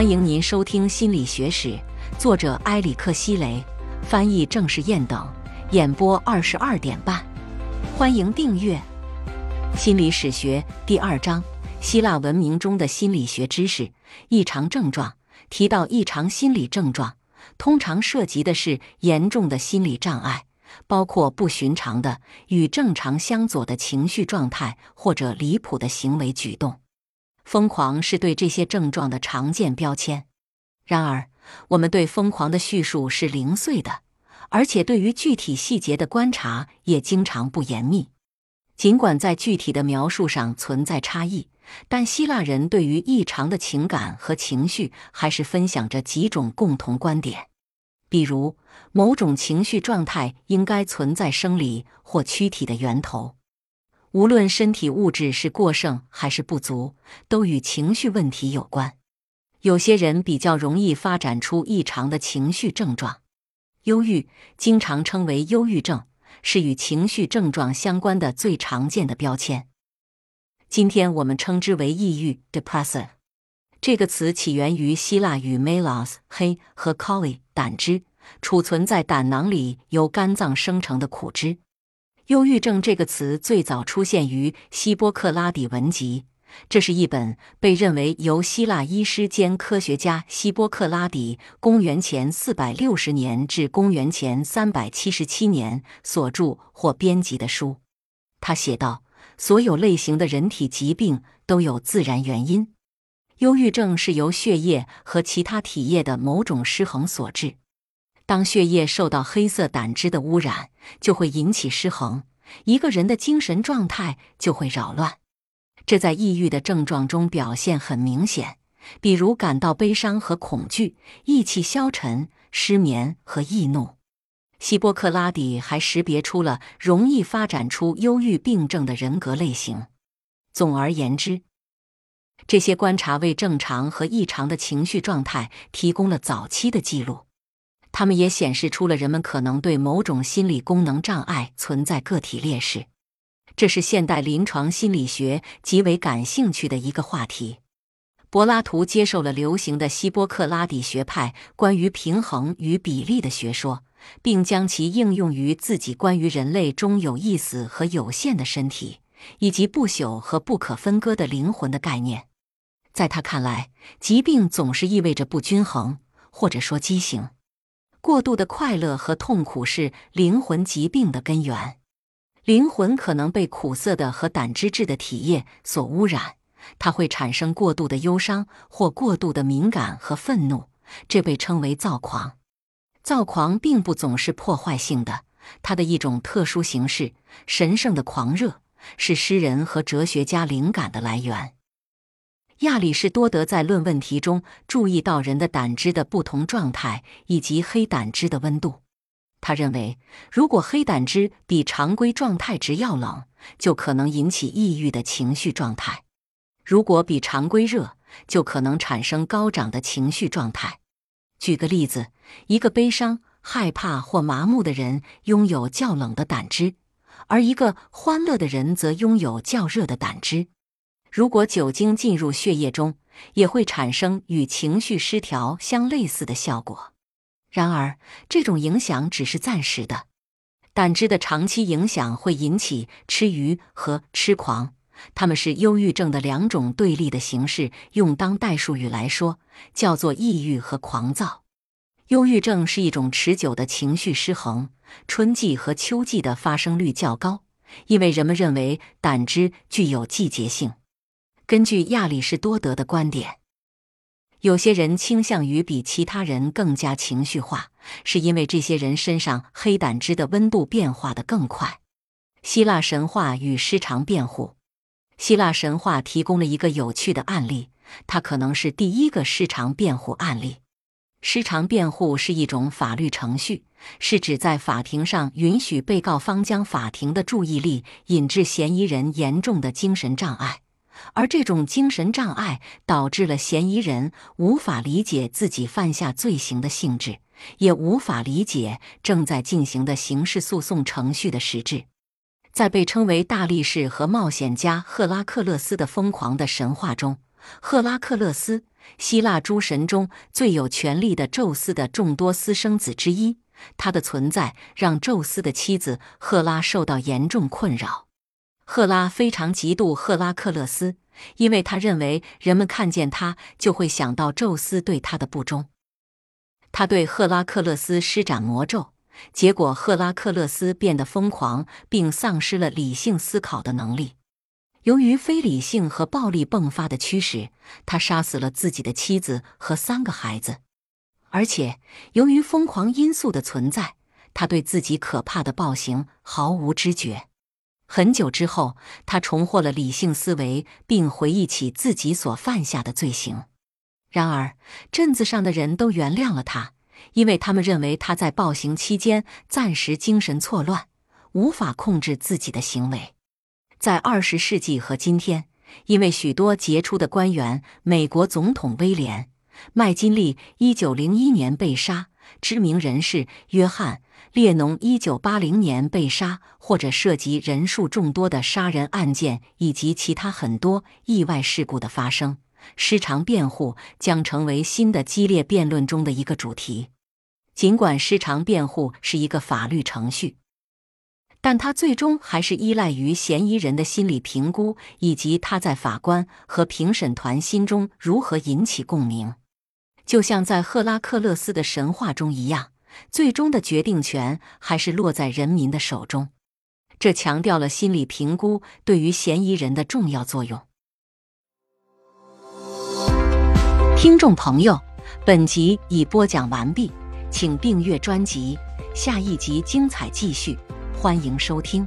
欢迎您收听《心理学史》，作者埃里克希雷，翻译郑世燕等，演播二十二点半。欢迎订阅《心理史学》第二章：希腊文明中的心理学知识。异常症状提到异常心理症状，通常涉及的是严重的心理障碍，包括不寻常的、与正常相左的情绪状态或者离谱的行为举动。疯狂是对这些症状的常见标签。然而，我们对疯狂的叙述是零碎的，而且对于具体细节的观察也经常不严密。尽管在具体的描述上存在差异，但希腊人对于异常的情感和情绪还是分享着几种共同观点。比如，某种情绪状态应该存在生理或躯体的源头。无论身体物质是过剩还是不足，都与情绪问题有关。有些人比较容易发展出异常的情绪症状。忧郁经常称为忧郁症，是与情绪症状相关的最常见的标签。今天我们称之为抑郁 （depressive）。这个词起源于希腊语 “melos” 黑和 “koli” 胆汁，储存在胆囊里由肝脏生成的苦汁。忧郁症这个词最早出现于希波克拉底文集，这是一本被认为由希腊医师兼科学家希波克拉底（公元前460年至公元前377年）所著或编辑的书。他写道：“所有类型的人体疾病都有自然原因，忧郁症是由血液和其他体液的某种失衡所致。”当血液受到黑色胆汁的污染，就会引起失衡，一个人的精神状态就会扰乱。这在抑郁的症状中表现很明显，比如感到悲伤和恐惧、意气消沉、失眠和易怒。希波克拉底还识别出了容易发展出忧郁病症的人格类型。总而言之，这些观察为正常和异常的情绪状态提供了早期的记录。他们也显示出了人们可能对某种心理功能障碍存在个体劣势，这是现代临床心理学极为感兴趣的一个话题。柏拉图接受了流行的希波克拉底学派关于平衡与比例的学说，并将其应用于自己关于人类中有意思和有限的身体，以及不朽和不可分割的灵魂的概念。在他看来，疾病总是意味着不均衡，或者说畸形。过度的快乐和痛苦是灵魂疾病的根源。灵魂可能被苦涩的和胆汁质的体液所污染，它会产生过度的忧伤或过度的敏感和愤怒，这被称为躁狂。躁狂并不总是破坏性的，它的一种特殊形式——神圣的狂热，是诗人和哲学家灵感的来源。亚里士多德在《论问题》中注意到人的胆汁的不同状态以及黑胆汁的温度。他认为，如果黑胆汁比常规状态值要冷，就可能引起抑郁的情绪状态；如果比常规热，就可能产生高涨的情绪状态。举个例子，一个悲伤、害怕或麻木的人拥有较冷的胆汁，而一个欢乐的人则拥有较热的胆汁。如果酒精进入血液中，也会产生与情绪失调相类似的效果。然而，这种影响只是暂时的。胆汁的长期影响会引起吃鱼和痴狂，它们是忧郁症的两种对立的形式。用当代术语来说，叫做抑郁和狂躁。忧郁症是一种持久的情绪失衡，春季和秋季的发生率较高，因为人们认为胆汁具有季节性。根据亚里士多德的观点，有些人倾向于比其他人更加情绪化，是因为这些人身上黑胆汁的温度变化的更快。希腊神话与失常辩护，希腊神话提供了一个有趣的案例，它可能是第一个失常辩护案例。失常辩护是一种法律程序，是指在法庭上允许被告方将法庭的注意力引至嫌疑人严重的精神障碍。而这种精神障碍导致了嫌疑人无法理解自己犯下罪行的性质，也无法理解正在进行的刑事诉讼程序的实质。在被称为大力士和冒险家赫拉克勒斯的疯狂的神话中，赫拉克勒斯希腊诸神中最有权力的宙斯的众多私生子之一。他的存在让宙斯的妻子赫拉受到严重困扰。赫拉非常嫉妒赫拉克勒斯，因为他认为人们看见他就会想到宙斯对他的不忠。他对赫拉克勒斯施展魔咒，结果赫拉克勒斯变得疯狂，并丧失了理性思考的能力。由于非理性和暴力迸发的驱使，他杀死了自己的妻子和三个孩子。而且，由于疯狂因素的存在，他对自己可怕的暴行毫无知觉。很久之后，他重获了理性思维，并回忆起自己所犯下的罪行。然而，镇子上的人都原谅了他，因为他们认为他在暴行期间暂时精神错乱，无法控制自己的行为。在二十世纪和今天，因为许多杰出的官员，美国总统威廉·麦金利一九零一年被杀，知名人士约翰·列侬一九八零年被杀，或者涉及人数众多的杀人案件，以及其他很多意外事故的发生。失常辩护将成为新的激烈辩论中的一个主题。尽管失常辩护是一个法律程序，但它最终还是依赖于嫌疑人的心理评估，以及他在法官和评审团心中如何引起共鸣。就像在赫拉克勒斯的神话中一样，最终的决定权还是落在人民的手中。这强调了心理评估对于嫌疑人的重要作用。听众朋友，本集已播讲完毕，请订阅专辑，下一集精彩继续，欢迎收听。